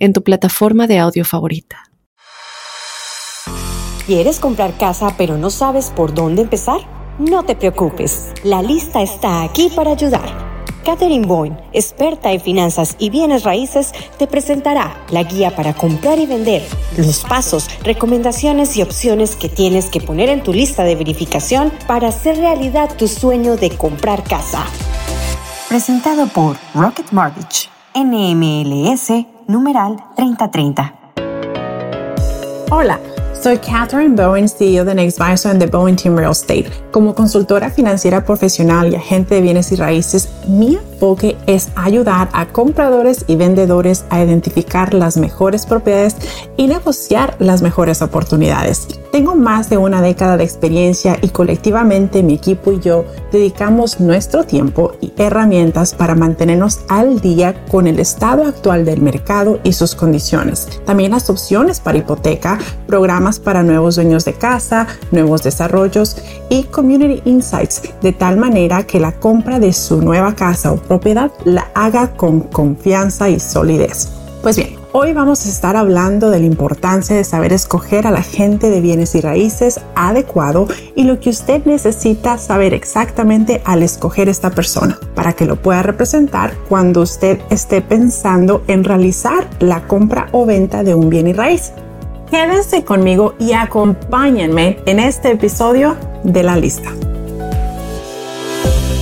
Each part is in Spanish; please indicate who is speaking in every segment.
Speaker 1: en tu plataforma de audio favorita.
Speaker 2: ¿Quieres comprar casa pero no sabes por dónde empezar? No te preocupes, la lista está aquí para ayudar. Catherine Boyne, experta en finanzas y bienes raíces, te presentará la guía para comprar y vender, los pasos, recomendaciones y opciones que tienes que poner en tu lista de verificación para hacer realidad tu sueño de comprar casa. Presentado por Rocket Mortgage, NMLS numeral 3030.
Speaker 3: Hola. Soy Catherine Bowen, CEO de Nextvisor and the Bowen Team Real Estate. Como consultora financiera profesional y agente de bienes y raíces, mi enfoque es ayudar a compradores y vendedores a identificar las mejores propiedades y negociar las mejores oportunidades. Tengo más de una década de experiencia y colectivamente mi equipo y yo dedicamos nuestro tiempo y herramientas para mantenernos al día con el estado actual del mercado y sus condiciones. También las opciones para hipoteca, programas para nuevos dueños de casa, nuevos desarrollos y Community Insights, de tal manera que la compra de su nueva casa o propiedad la haga con confianza y solidez. Pues bien, hoy vamos a estar hablando de la importancia de saber escoger al agente de bienes y raíces adecuado y lo que usted necesita saber exactamente al escoger esta persona para que lo pueda representar cuando usted esté pensando en realizar la compra o venta de un bien y raíz. Quédense conmigo y acompáñenme en este episodio de la lista.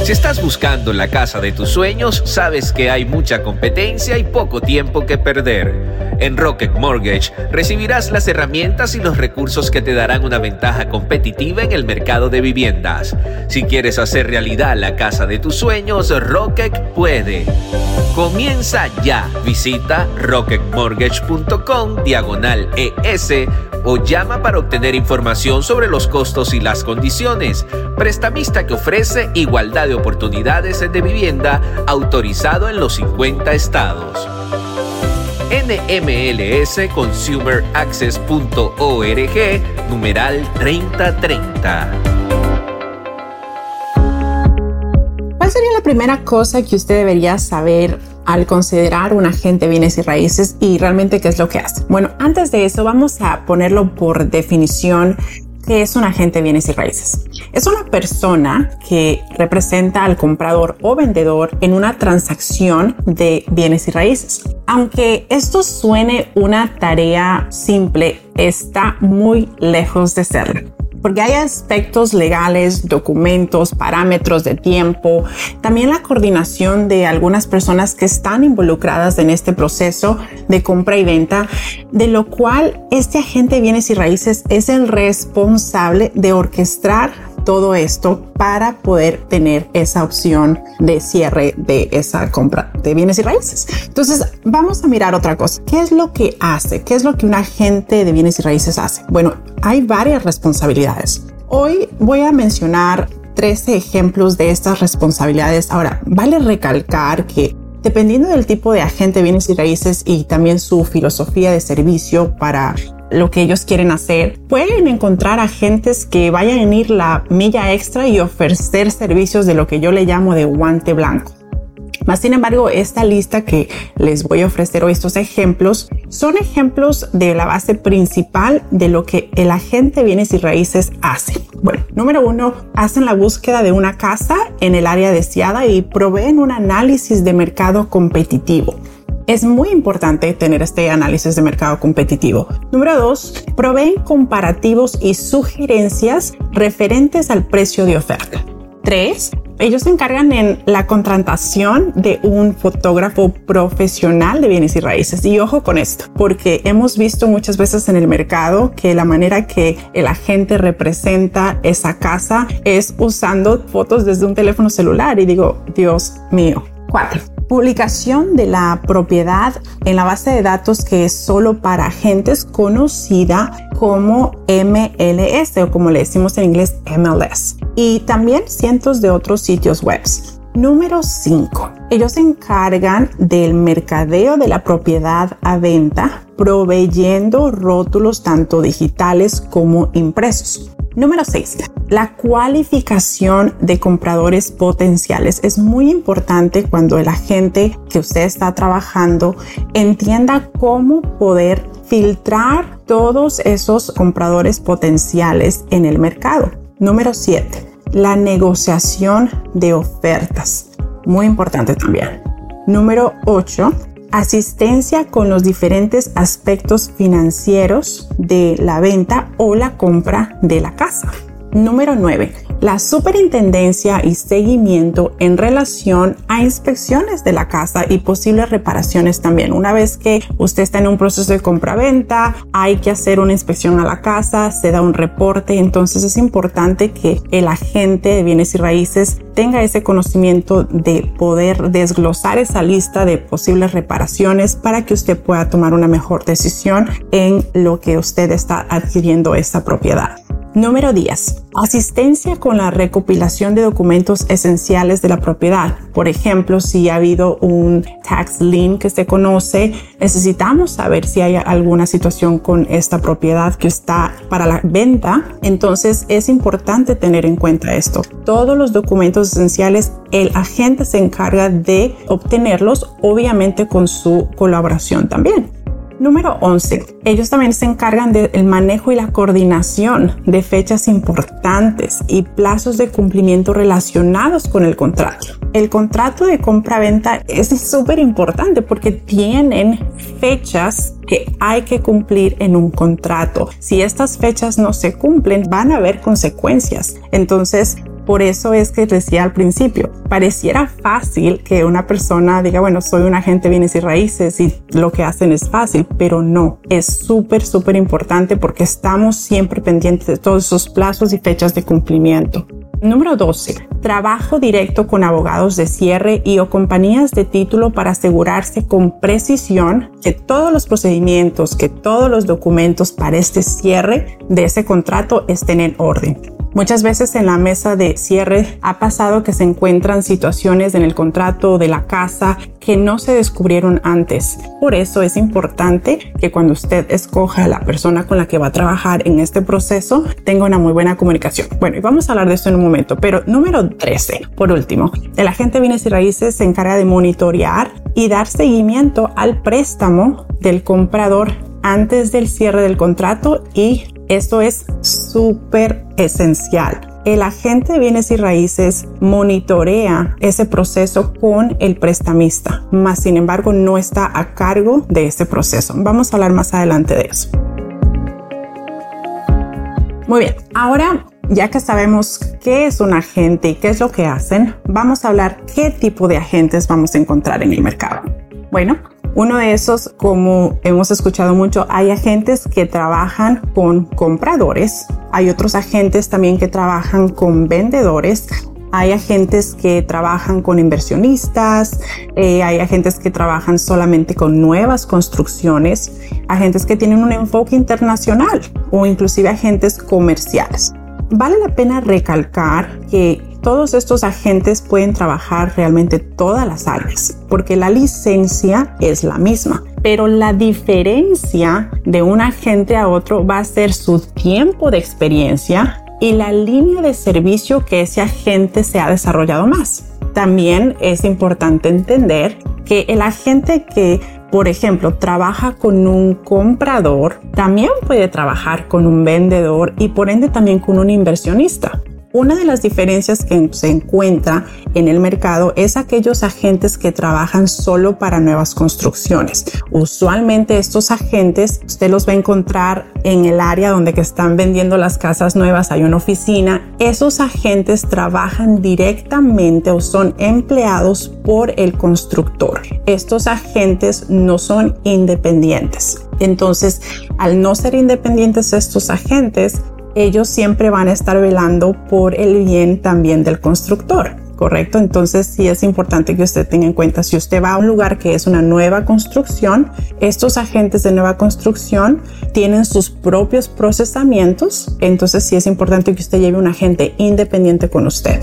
Speaker 4: Si estás buscando la casa de tus sueños, sabes que hay mucha competencia y poco tiempo que perder. En Rocket Mortgage recibirás las herramientas y los recursos que te darán una ventaja competitiva en el mercado de viviendas. Si quieres hacer realidad la casa de tus sueños, Rocket puede. Comienza ya. Visita rocketmortgage.com diagonal ES o llama para obtener información sobre los costos y las condiciones. Prestamista que ofrece igualdad de oportunidades de vivienda autorizado en los 50 estados. nmlsconsumeraccess.org, numeral 3030.
Speaker 3: ¿Cuál sería la primera cosa que usted debería saber al considerar un agente bienes y raíces y realmente qué es lo que hace? Bueno, antes de eso vamos a ponerlo por definición ¿Qué es un agente bienes y raíces? Es una persona que representa al comprador o vendedor en una transacción de bienes y raíces. Aunque esto suene una tarea simple, está muy lejos de serlo porque hay aspectos legales, documentos, parámetros de tiempo, también la coordinación de algunas personas que están involucradas en este proceso de compra y venta, de lo cual este agente de bienes y raíces es el responsable de orquestar todo esto para poder tener esa opción de cierre de esa compra de bienes y raíces. Entonces, vamos a mirar otra cosa. ¿Qué es lo que hace? ¿Qué es lo que un agente de bienes y raíces hace? Bueno, hay varias responsabilidades. Hoy voy a mencionar 13 ejemplos de estas responsabilidades. Ahora, vale recalcar que Dependiendo del tipo de agente de bienes y raíces y también su filosofía de servicio para lo que ellos quieren hacer, pueden encontrar agentes que vayan a ir la milla extra y ofrecer servicios de lo que yo le llamo de guante blanco. Más sin embargo, esta lista que les voy a ofrecer hoy, estos ejemplos, son ejemplos de la base principal de lo que el agente bienes y raíces hace. Bueno, número uno, hacen la búsqueda de una casa en el área deseada y proveen un análisis de mercado competitivo es muy importante tener este análisis de mercado competitivo. Número dos, proveen comparativos y sugerencias referentes al precio de oferta. Tres, ellos se encargan en la contratación de un fotógrafo profesional de bienes y raíces. Y ojo con esto, porque hemos visto muchas veces en el mercado que la manera que el agente representa esa casa es usando fotos desde un teléfono celular. Y digo, Dios mío. Cuatro Publicación de la propiedad en la base de datos que es solo para agentes conocida como MLS o como le decimos en inglés MLS. Y también cientos de otros sitios web. Número 5. Ellos se encargan del mercadeo de la propiedad a venta, proveyendo rótulos tanto digitales como impresos. Número 6. La cualificación de compradores potenciales es muy importante cuando el agente que usted está trabajando entienda cómo poder filtrar todos esos compradores potenciales en el mercado. Número 7. La negociación de ofertas. Muy importante también. Número 8 asistencia con los diferentes aspectos financieros de la venta o la compra de la casa. Número 9. La superintendencia y seguimiento en relación a inspecciones de la casa y posibles reparaciones también. Una vez que usted está en un proceso de compra-venta, hay que hacer una inspección a la casa, se da un reporte, entonces es importante que el agente de bienes y raíces tenga ese conocimiento de poder desglosar esa lista de posibles reparaciones para que usted pueda tomar una mejor decisión en lo que usted está adquiriendo esa propiedad. Número 10. Asistencia con la recopilación de documentos esenciales de la propiedad. Por ejemplo, si ha habido un tax lien que se conoce, necesitamos saber si hay alguna situación con esta propiedad que está para la venta. Entonces es importante tener en cuenta esto. Todos los documentos esenciales, el agente se encarga de obtenerlos, obviamente con su colaboración también. Número 11. Ellos también se encargan del manejo y la coordinación de fechas importantes y plazos de cumplimiento relacionados con el contrato. El contrato de compra-venta es súper importante porque tienen fechas que hay que cumplir en un contrato. Si estas fechas no se cumplen, van a haber consecuencias. Entonces, por eso es que decía al principio, pareciera fácil que una persona diga, bueno, soy un agente bienes y raíces y lo que hacen es fácil, pero no, es súper, súper importante porque estamos siempre pendientes de todos esos plazos y fechas de cumplimiento. Número 12. Trabajo directo con abogados de cierre y o compañías de título para asegurarse con precisión que todos los procedimientos, que todos los documentos para este cierre de ese contrato estén en orden. Muchas veces en la mesa de cierre ha pasado que se encuentran situaciones en el contrato de la casa que no se descubrieron antes. Por eso es importante que cuando usted escoja a la persona con la que va a trabajar en este proceso tenga una muy buena comunicación. Bueno, y vamos a hablar de esto en un momento, pero número 13, por último, el agente bienes y raíces se encarga de monitorear y dar seguimiento al préstamo del comprador antes del cierre del contrato y esto es súper esencial. El agente de bienes y raíces monitorea ese proceso con el prestamista, más sin embargo no está a cargo de ese proceso. Vamos a hablar más adelante de eso. Muy bien, ahora ya que sabemos qué es un agente y qué es lo que hacen, vamos a hablar qué tipo de agentes vamos a encontrar en el mercado. Bueno, uno de esos, como hemos escuchado mucho, hay agentes que trabajan con compradores, hay otros agentes también que trabajan con vendedores, hay agentes que trabajan con inversionistas, eh, hay agentes que trabajan solamente con nuevas construcciones, agentes que tienen un enfoque internacional o inclusive agentes comerciales. Vale la pena recalcar que todos estos agentes pueden trabajar realmente todas las áreas, porque la licencia es la misma. Pero la diferencia de un agente a otro va a ser su tiempo de experiencia y la línea de servicio que ese agente se ha desarrollado más. También es importante entender que el agente que por ejemplo, trabaja con un comprador, también puede trabajar con un vendedor y por ende también con un inversionista. Una de las diferencias que se encuentra en el mercado es aquellos agentes que trabajan solo para nuevas construcciones. Usualmente estos agentes usted los va a encontrar en el área donde que están vendiendo las casas nuevas, hay una oficina. Esos agentes trabajan directamente o son empleados por el constructor. Estos agentes no son independientes. Entonces, al no ser independientes estos agentes, ellos siempre van a estar velando por el bien también del constructor. ¿correcto? Entonces sí es importante que usted tenga en cuenta, si usted va a un lugar que es una nueva construcción, estos agentes de nueva construcción tienen sus propios procesamientos, entonces sí es importante que usted lleve un agente independiente con usted.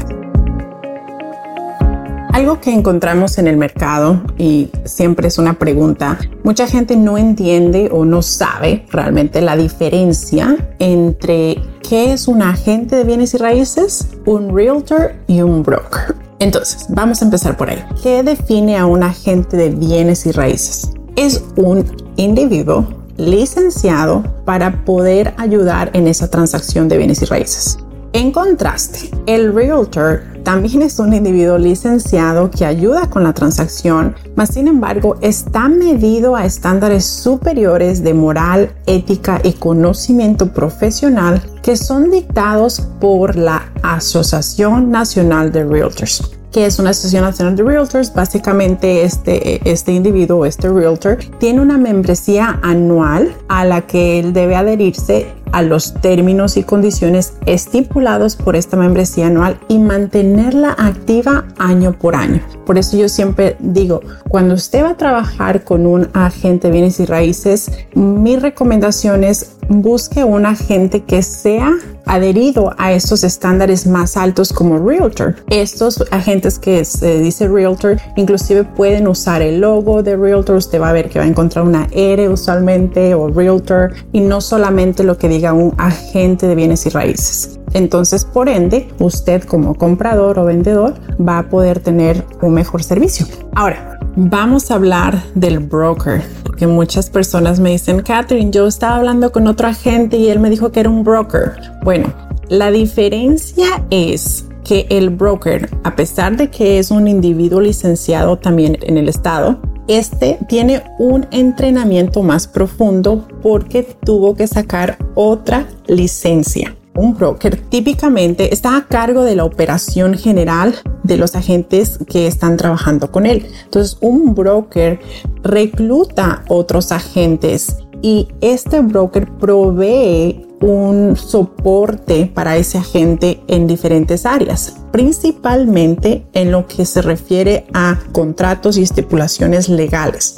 Speaker 3: Algo que encontramos en el mercado y siempre es una pregunta, mucha gente no entiende o no sabe realmente la diferencia entre qué es un agente de bienes y raíces, un realtor y un broker. Entonces, vamos a empezar por ahí. ¿Qué define a un agente de bienes y raíces? Es un individuo licenciado para poder ayudar en esa transacción de bienes y raíces. En contraste, el realtor también es un individuo licenciado que ayuda con la transacción, mas sin embargo está medido a estándares superiores de moral, ética y conocimiento profesional que son dictados por la Asociación Nacional de Realtors que es una asociación nacional de realtors. Básicamente este, este individuo, este realtor, tiene una membresía anual a la que él debe adherirse a los términos y condiciones estipulados por esta membresía anual y mantenerla activa año por año. Por eso yo siempre digo, cuando usted va a trabajar con un agente de bienes y raíces, mi recomendación es busque un agente que sea adherido a estos estándares más altos como Realtor. Estos agentes que se dice Realtor inclusive pueden usar el logo de Realtor. Usted va a ver que va a encontrar una R usualmente o Realtor y no solamente lo que diga un agente de bienes y raíces. Entonces, por ende, usted como comprador o vendedor va a poder tener un mejor servicio. Ahora, vamos a hablar del broker, porque muchas personas me dicen, Catherine, yo estaba hablando con otro agente y él me dijo que era un broker. Bueno, la diferencia es que el broker, a pesar de que es un individuo licenciado también en el estado, este tiene un entrenamiento más profundo porque tuvo que sacar otra licencia. Un broker típicamente está a cargo de la operación general de los agentes que están trabajando con él. Entonces, un broker recluta otros agentes y este broker provee un soporte para ese agente en diferentes áreas, principalmente en lo que se refiere a contratos y estipulaciones legales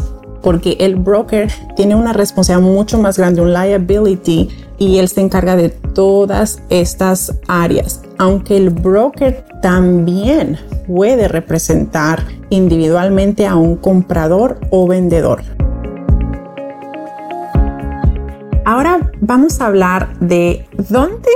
Speaker 3: porque el broker tiene una responsabilidad mucho más grande, un liability, y él se encarga de todas estas áreas. Aunque el broker también puede representar individualmente a un comprador o vendedor. Ahora vamos a hablar de dónde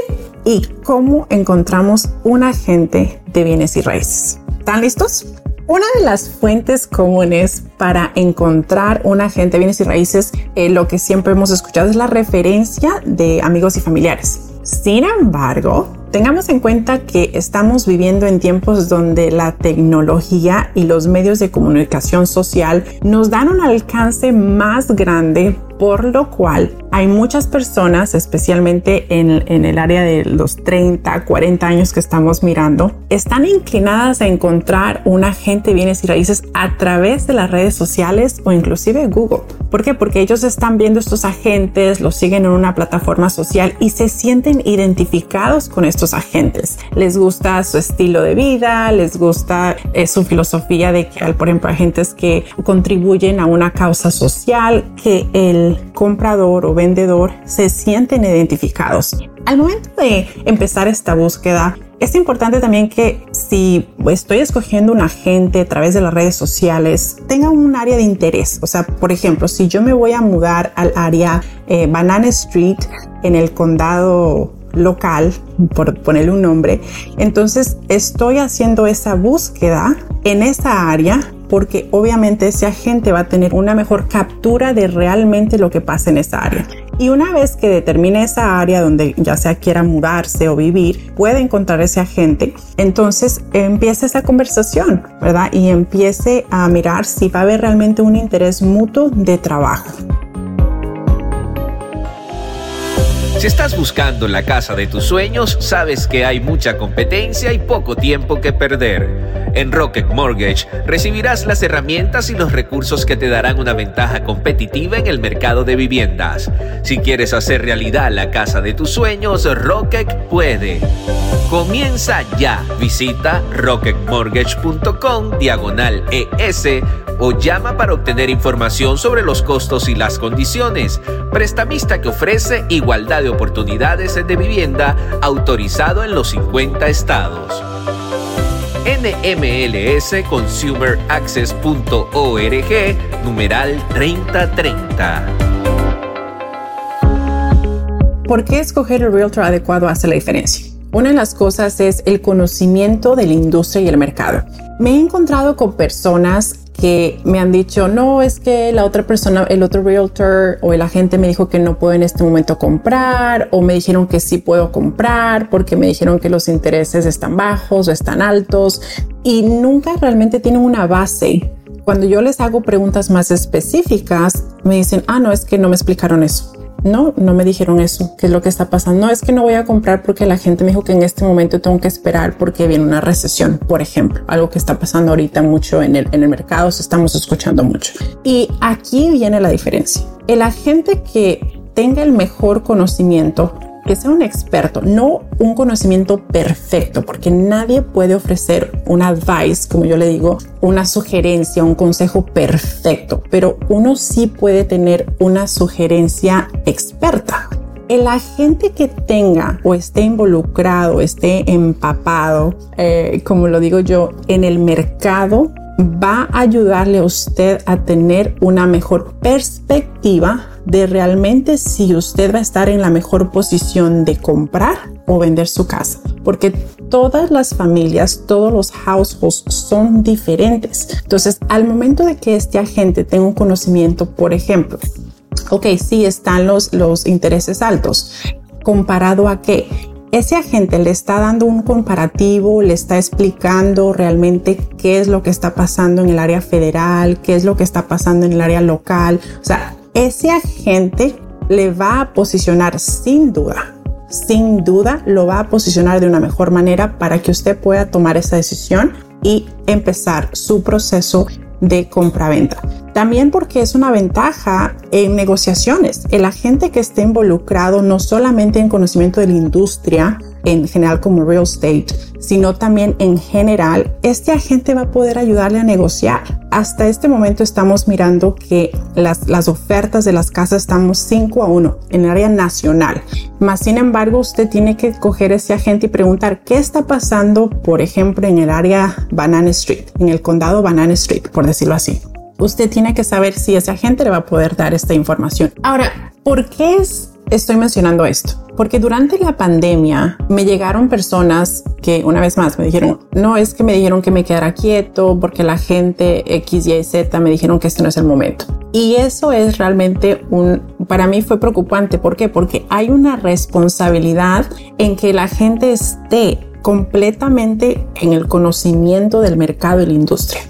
Speaker 3: y cómo encontramos un agente de bienes y raíces. ¿Están listos? Una de las fuentes comunes para encontrar un agente de bienes y raíces, eh, lo que siempre hemos escuchado es la referencia de amigos y familiares. Sin embargo, tengamos en cuenta que estamos viviendo en tiempos donde la tecnología y los medios de comunicación social nos dan un alcance más grande por lo cual hay muchas personas, especialmente en, el área de los 30, 40 años que estamos mirando, están inclinadas a encontrar un agente de bienes y raíces a través de las redes sociales o inclusive Google. ¿Por qué? Porque ellos están viendo estos agentes, los siguen en una plataforma social y se sienten identificados con estos agentes. Les gusta su estilo de vida, les gusta eh, su filosofía de que, por ejemplo, agentes que contribuyen a una causa social, que el comprador o vendedor se sienten identificados. Al momento de empezar esta búsqueda, es importante también que si estoy escogiendo un agente a través de las redes sociales, tenga un área de interés. O sea, por ejemplo, si yo me voy a mudar al área eh, Banana Street en el condado local, por ponerle un nombre, entonces estoy haciendo esa búsqueda en esa área porque obviamente ese agente va a tener una mejor captura de realmente lo que pasa en esa área. Y una vez que determine esa área donde ya sea quiera mudarse o vivir, puede encontrar ese agente, entonces empieza esa conversación, ¿verdad? Y empiece a mirar si va a haber realmente un interés mutuo de trabajo.
Speaker 4: Si estás buscando la casa de tus sueños, sabes que hay mucha competencia y poco tiempo que perder. En Rocket Mortgage recibirás las herramientas y los recursos que te darán una ventaja competitiva en el mercado de viviendas. Si quieres hacer realidad la casa de tus sueños, Rocket puede. Comienza ya. Visita rocketmortgage.com diagonal ES o llama para obtener información sobre los costos y las condiciones. Prestamista que ofrece igualdad de oportunidades de vivienda autorizado en los 50 estados. NMLSConsumerAccess.org, numeral 3030.
Speaker 3: ¿Por qué escoger el realtor adecuado hace la diferencia? Una de las cosas es el conocimiento de la industria y el mercado. Me he encontrado con personas que me han dicho, no, es que la otra persona, el otro realtor o el agente me dijo que no puedo en este momento comprar o me dijeron que sí puedo comprar porque me dijeron que los intereses están bajos o están altos y nunca realmente tienen una base. Cuando yo les hago preguntas más específicas, me dicen, ah, no, es que no me explicaron eso no, no me dijeron eso, qué es lo que está pasando. No es que no voy a comprar porque la gente me dijo que en este momento tengo que esperar porque viene una recesión, por ejemplo, algo que está pasando ahorita mucho en el, en el mercado, se estamos escuchando mucho. Y aquí viene la diferencia. El agente que tenga el mejor conocimiento que sea un experto, no un conocimiento perfecto, porque nadie puede ofrecer un advice, como yo le digo, una sugerencia, un consejo perfecto, pero uno sí puede tener una sugerencia experta. El agente que tenga o esté involucrado, esté empapado, eh, como lo digo yo, en el mercado, va a ayudarle a usted a tener una mejor perspectiva de realmente si usted va a estar en la mejor posición de comprar o vender su casa. Porque todas las familias, todos los households son diferentes. Entonces, al momento de que este agente tenga un conocimiento, por ejemplo, ok, sí están los, los intereses altos. ¿Comparado a qué? ese agente le está dando un comparativo, le está explicando realmente qué es lo que está pasando en el área federal, qué es lo que está pasando en el área local. O sea, ese agente le va a posicionar sin duda, sin duda lo va a posicionar de una mejor manera para que usted pueda tomar esa decisión y empezar su proceso de compraventa. También porque es una ventaja en negociaciones. El agente que esté involucrado no solamente en conocimiento de la industria, en general como real estate, sino también en general, este agente va a poder ayudarle a negociar. Hasta este momento estamos mirando que las, las ofertas de las casas estamos 5 a 1 en el área nacional. Más sin embargo, usted tiene que coger ese agente y preguntar qué está pasando, por ejemplo, en el área Banana Street, en el condado Banana Street, por decirlo así usted tiene que saber si ese agente le va a poder dar esta información. Ahora, ¿por qué es estoy mencionando esto? Porque durante la pandemia me llegaron personas que una vez más me dijeron, no es que me dijeron que me quedara quieto porque la gente X, Y, Z me dijeron que este no es el momento. Y eso es realmente un, para mí fue preocupante. ¿Por qué? Porque hay una responsabilidad en que la gente esté completamente en el conocimiento del mercado y la industria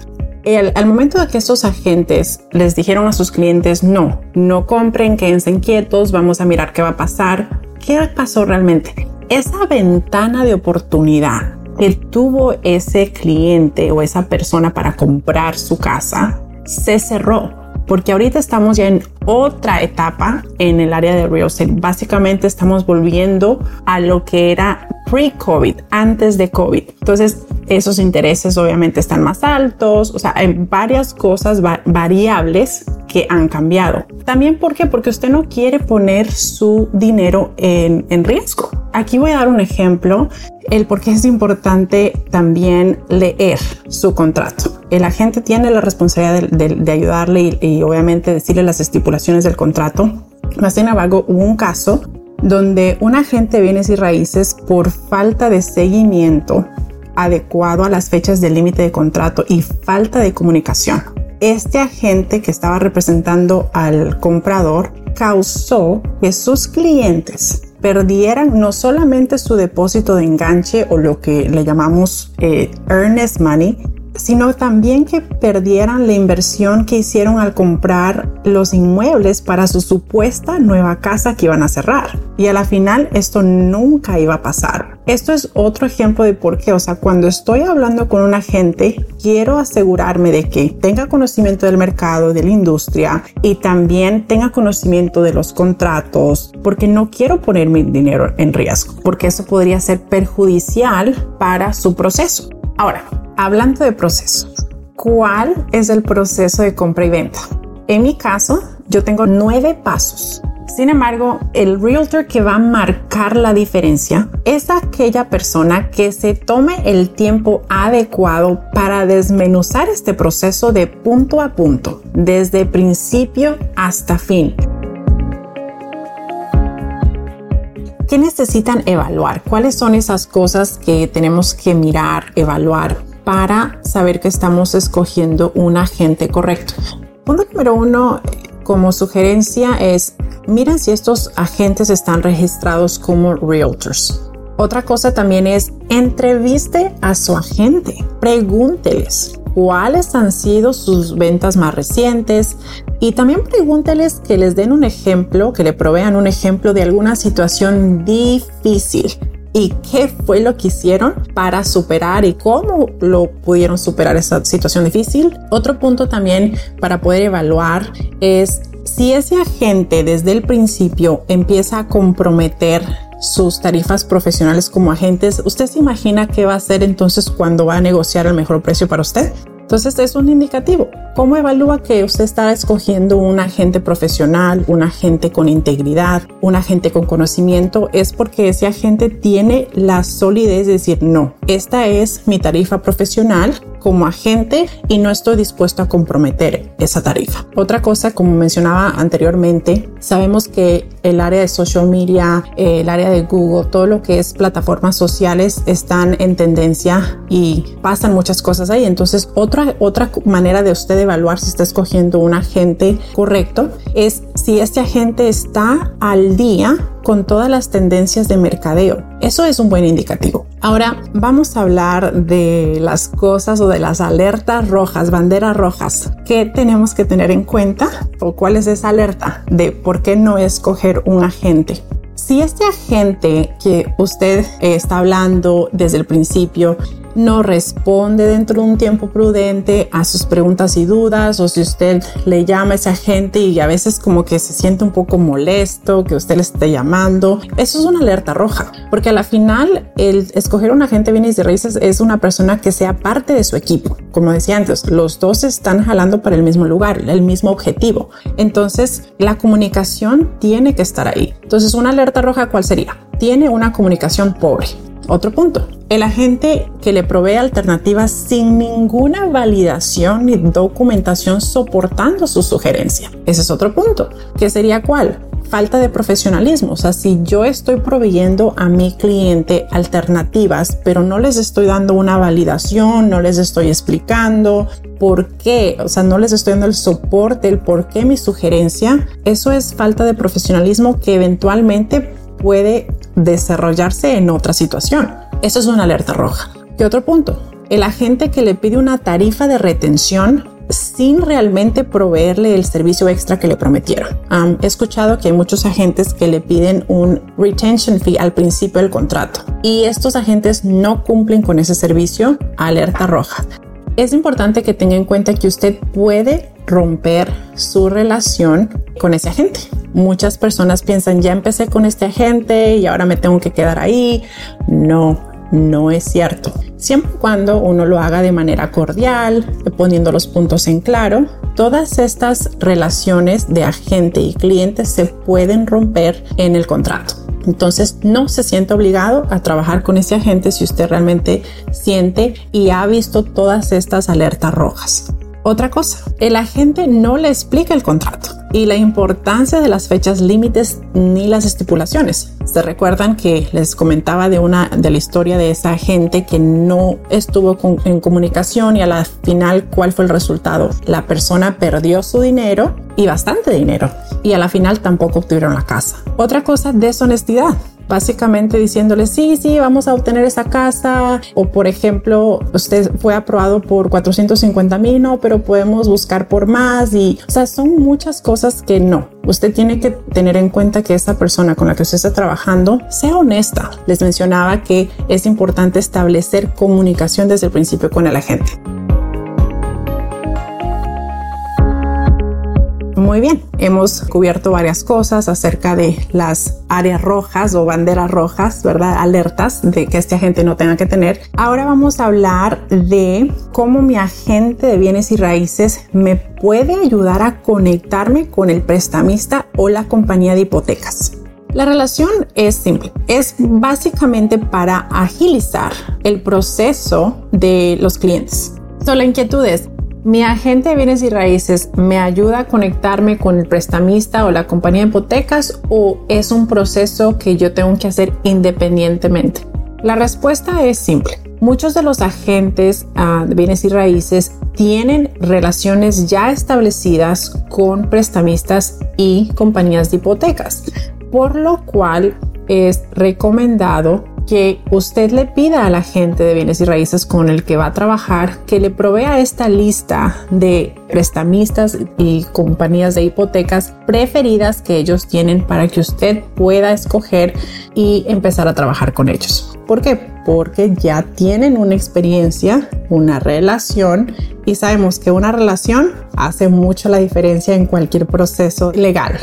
Speaker 3: al momento de que estos agentes les dijeron a sus clientes, no, no compren, quédense inquietos, vamos a mirar qué va a pasar, ¿qué pasó realmente? Esa ventana de oportunidad que tuvo ese cliente o esa persona para comprar su casa se cerró porque ahorita estamos ya en otra etapa en el área de real estate. Básicamente estamos volviendo a lo que era pre-COVID, antes de COVID. Entonces, esos intereses obviamente están más altos, o sea, hay varias cosas variables que han cambiado. También, ¿por qué? Porque usted no quiere poner su dinero en, en riesgo. Aquí voy a dar un ejemplo, el por qué es importante también leer su contrato. El agente tiene la responsabilidad de, ayudarle y, y, obviamente decirle las estipulaciones del contrato. Más sin embargo, hubo un caso donde un agente de bienes y raíces por falta de seguimiento adecuado a las fechas del límite de contrato y falta de comunicación. Este agente que estaba representando al comprador causó que sus clientes perdieran no solamente su depósito de enganche o lo que le llamamos eh, earnest money, sino también que perdieran la inversión que hicieron al comprar los inmuebles para su supuesta nueva casa que iban a cerrar. Y a la final esto nunca iba a pasar. Esto es otro ejemplo de por qué, o sea, cuando estoy hablando con un agente, quiero asegurarme de que tenga conocimiento del mercado, de la industria y también tenga conocimiento de los contratos, porque no quiero poner mi dinero en riesgo, porque eso podría ser perjudicial para su proceso. Ahora, hablando de proceso, ¿cuál es el proceso de compra y venta? En mi caso, yo tengo nueve pasos. Sin embargo, el realtor que va a marcar la diferencia es aquella persona que se tome el tiempo adecuado para desmenuzar este proceso de punto a punto, desde principio hasta fin. ¿Qué necesitan evaluar? ¿Cuáles son esas cosas que tenemos que mirar, evaluar para saber que estamos escogiendo un agente correcto? Punto número uno, como sugerencia, es miren si estos agentes están registrados como realtors. Otra cosa también es entreviste a su agente, pregúnteles cuáles han sido sus ventas más recientes y también pregúnteles que les den un ejemplo, que le provean un ejemplo de alguna situación difícil y qué fue lo que hicieron para superar y cómo lo pudieron superar esa situación difícil. Otro punto también para poder evaluar es si ese agente desde el principio empieza a comprometer sus tarifas profesionales como agentes, ¿usted se imagina qué va a hacer entonces cuando va a negociar el mejor precio para usted? Entonces es un indicativo. ¿Cómo evalúa que usted está escogiendo un agente profesional, un agente con integridad, un agente con conocimiento? Es porque ese agente tiene la solidez de decir, no, esta es mi tarifa profesional como agente y no estoy dispuesto a comprometer esa tarifa. Otra cosa, como mencionaba anteriormente, sabemos que el área de social media, el área de Google, todo lo que es plataformas sociales están en tendencia y pasan muchas cosas ahí. Entonces, otra, otra manera de usted evaluar si está escogiendo un agente correcto es si este agente está al día con todas las tendencias de mercadeo. Eso es un buen indicativo. Ahora vamos a hablar de las cosas o de las alertas rojas, banderas rojas que tenemos que tener en cuenta o cuál es esa alerta de por qué no escoger un agente. Si este agente que usted está hablando desde el principio no responde dentro de un tiempo prudente a sus preguntas y dudas o si usted le llama a esa gente y a veces como que se siente un poco molesto que usted le esté llamando, eso es una alerta roja, porque a la final el escoger un agente bienes de raíces es una persona que sea parte de su equipo. Como decía antes, los dos están jalando para el mismo lugar, el mismo objetivo. Entonces, la comunicación tiene que estar ahí. Entonces, una alerta roja, ¿cuál sería? Tiene una comunicación pobre. Otro punto, el agente que le provee alternativas sin ninguna validación ni documentación soportando su sugerencia. Ese es otro punto, que sería cuál? Falta de profesionalismo. O sea, si yo estoy proveyendo a mi cliente alternativas, pero no les estoy dando una validación, no les estoy explicando por qué, o sea, no les estoy dando el soporte, el por qué mi sugerencia, eso es falta de profesionalismo que eventualmente puede desarrollarse en otra situación. Eso es una alerta roja. ¿Qué otro punto? El agente que le pide una tarifa de retención sin realmente proveerle el servicio extra que le prometieron. he escuchado que hay muchos agentes que le piden un retention fee al principio del contrato y estos agentes no cumplen con ese servicio, alerta roja. Es importante que tenga en cuenta que usted puede romper su relación con ese agente. Muchas personas piensan, ya empecé con este agente y ahora me tengo que quedar ahí. No, no es cierto. Siempre y cuando uno lo haga de manera cordial, poniendo los puntos en claro, todas estas relaciones de agente y cliente se pueden romper en el contrato. Entonces no se siente obligado a trabajar con ese agente si usted realmente siente y ha visto todas estas alertas rojas. Otra cosa, el agente no le explica el contrato y la importancia de las fechas límites ni las estipulaciones. Se recuerdan que les comentaba de una de la historia de esa agente que no estuvo en comunicación y a la final cuál fue el resultado. La persona perdió su dinero y bastante dinero y a la final tampoco obtuvieron la casa. Otra cosa, deshonestidad básicamente diciéndole sí, sí, vamos a obtener esa casa o por ejemplo usted fue aprobado por 450 mil, no, pero podemos buscar por más y o sea, son muchas cosas que no. Usted tiene que tener en cuenta que esa persona con la que usted está trabajando sea honesta. Les mencionaba que es importante establecer comunicación desde el principio con el agente. Muy bien, hemos cubierto varias cosas acerca de las áreas rojas o banderas rojas, ¿verdad? Alertas de que este agente no tenga que tener. Ahora vamos a hablar de cómo mi agente de bienes y raíces me puede ayudar a conectarme con el prestamista o la compañía de hipotecas. La relación es simple, es básicamente para agilizar el proceso de los clientes. So, la inquietud es, mi agente de bienes y raíces me ayuda a conectarme con el prestamista o la compañía de hipotecas o es un proceso que yo tengo que hacer independientemente. La respuesta es simple. Muchos de los agentes ah, de bienes y raíces tienen relaciones ya establecidas con prestamistas y compañías de hipotecas, por lo cual es recomendado que usted le pida a la gente de bienes y raíces con el que va a trabajar que le provea esta lista de prestamistas y compañías de hipotecas preferidas que ellos tienen para que usted pueda escoger y empezar a trabajar con ellos. ¿Por qué? Porque ya tienen una experiencia, una relación y sabemos que una relación hace mucho la diferencia en cualquier proceso legal.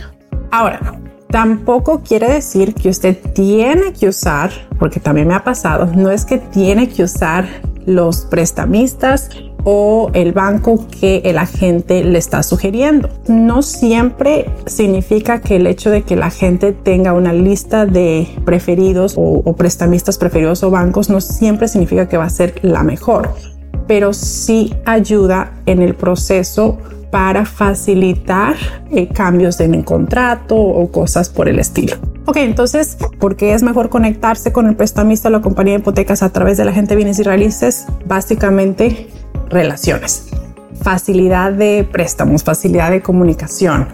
Speaker 3: Ahora, Tampoco quiere decir que usted tiene que usar, porque también me ha pasado, no es que tiene que usar los prestamistas o el banco que el agente le está sugiriendo. No siempre significa que el hecho de que la gente tenga una lista de preferidos o, o, prestamistas preferidos o bancos no siempre significa que va a ser la mejor, pero sí ayuda en el proceso para facilitar eh, cambios en el contrato o cosas por el estilo. Ok, entonces, ¿por qué es mejor conectarse con el prestamista o la compañía de hipotecas a través de la gente de bienes raíces? Básicamente, relaciones, facilidad de préstamos, facilidad de comunicación.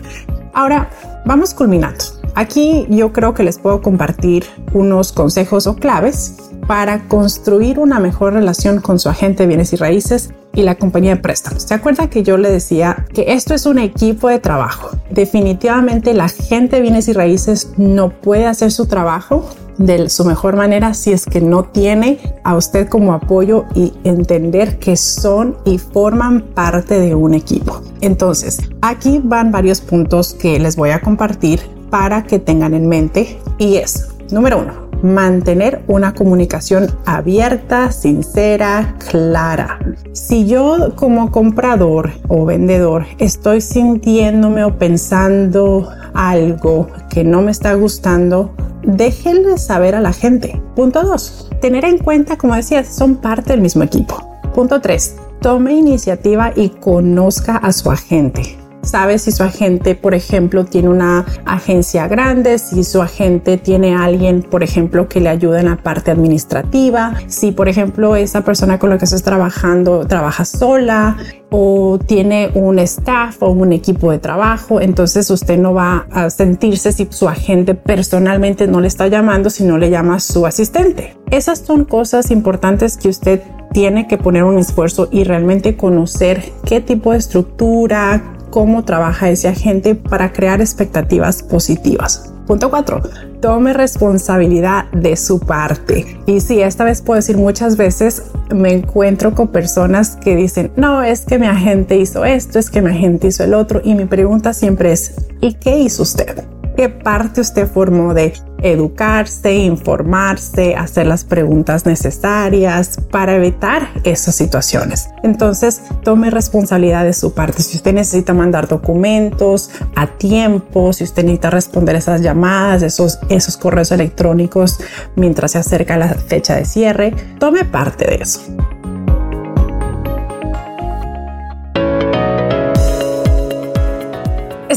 Speaker 3: Ahora, vamos culminando. Aquí yo creo que les puedo compartir unos consejos o claves para construir una mejor relación con su agente de bienes y raíces y la compañía de préstamos. ¿Se acuerda que yo le decía que esto es un equipo de trabajo? Definitivamente la gente de bienes y raíces no puede hacer su trabajo de su mejor manera si es que no tiene a usted como apoyo y entender que son y forman parte de un equipo. Entonces, aquí van varios puntos que les voy a compartir para que tengan en mente y es, número uno, mantener una comunicación abierta, sincera, clara. Si yo como comprador o vendedor estoy sintiéndome o pensando algo que no me está gustando, déjenle saber a la gente. Punto 2. Tener en cuenta, como decía, son parte del mismo equipo. Punto 3. Tome iniciativa y conozca a su agente sabe si su agente, por ejemplo, tiene una agencia grande, si su agente tiene alguien, por ejemplo, que le ayuda en la parte administrativa, si, por ejemplo, esa persona con la que estás trabajando trabaja sola o tiene un staff o un equipo de trabajo, entonces usted no va a sentirse si su agente personalmente no le está llamando, si no le llama a su asistente. Esas son cosas importantes que usted tiene que poner un esfuerzo y realmente conocer qué tipo de estructura, cómo trabaja ese agente para crear expectativas positivas. Punto 4. Tome responsabilidad de su parte. Y sí, esta vez puedo decir muchas veces me encuentro con personas que dicen, no, es que mi agente hizo esto, es que mi agente hizo el otro. Y mi pregunta siempre es, ¿y qué hizo usted? ¿Qué parte usted formó de educarse, informarse, hacer las preguntas necesarias para evitar esas situaciones? Entonces, tome responsabilidad de su parte. Si usted necesita mandar documentos a tiempo, si usted necesita responder esas llamadas, esos, esos correos electrónicos mientras se acerca la fecha de cierre, tome parte de eso.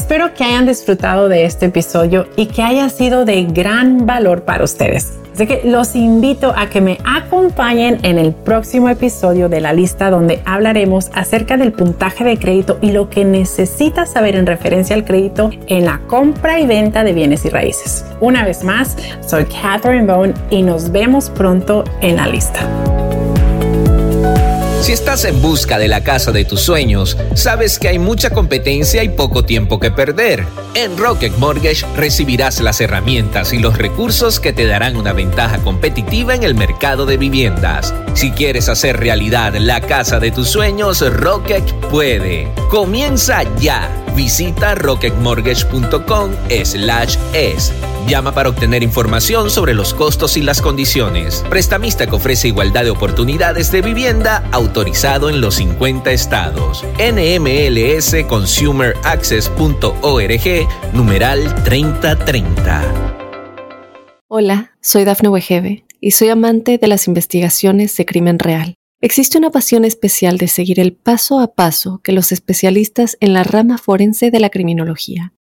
Speaker 3: Espero que hayan disfrutado de este episodio y que haya sido de gran valor para ustedes. Así que los invito a que me acompañen en el próximo episodio de la lista donde hablaremos acerca del puntaje de crédito y lo que necesitas saber en referencia al crédito en la compra y venta de bienes y raíces. Una vez más, soy Catherine Bone y nos vemos pronto en la lista.
Speaker 4: Si estás en busca de la casa de tus sueños, sabes que hay mucha competencia y poco tiempo que perder. En Rocket Mortgage recibirás las herramientas y los recursos que te darán una ventaja competitiva en el mercado de viviendas. Si quieres hacer realidad la casa de tus sueños, Rocket puede. Comienza ya. Visita rocketmortgage.com slash es. Llama para obtener información sobre los costos y las condiciones. Prestamista que ofrece igualdad de oportunidades de vivienda autorizado en los 50 estados. NMLSConsumerAccess.org, numeral 3030.
Speaker 1: Hola, soy Dafne Wegebe y soy amante de las investigaciones de crimen real. Existe una pasión especial de seguir el paso a paso que los especialistas en la rama forense de la criminología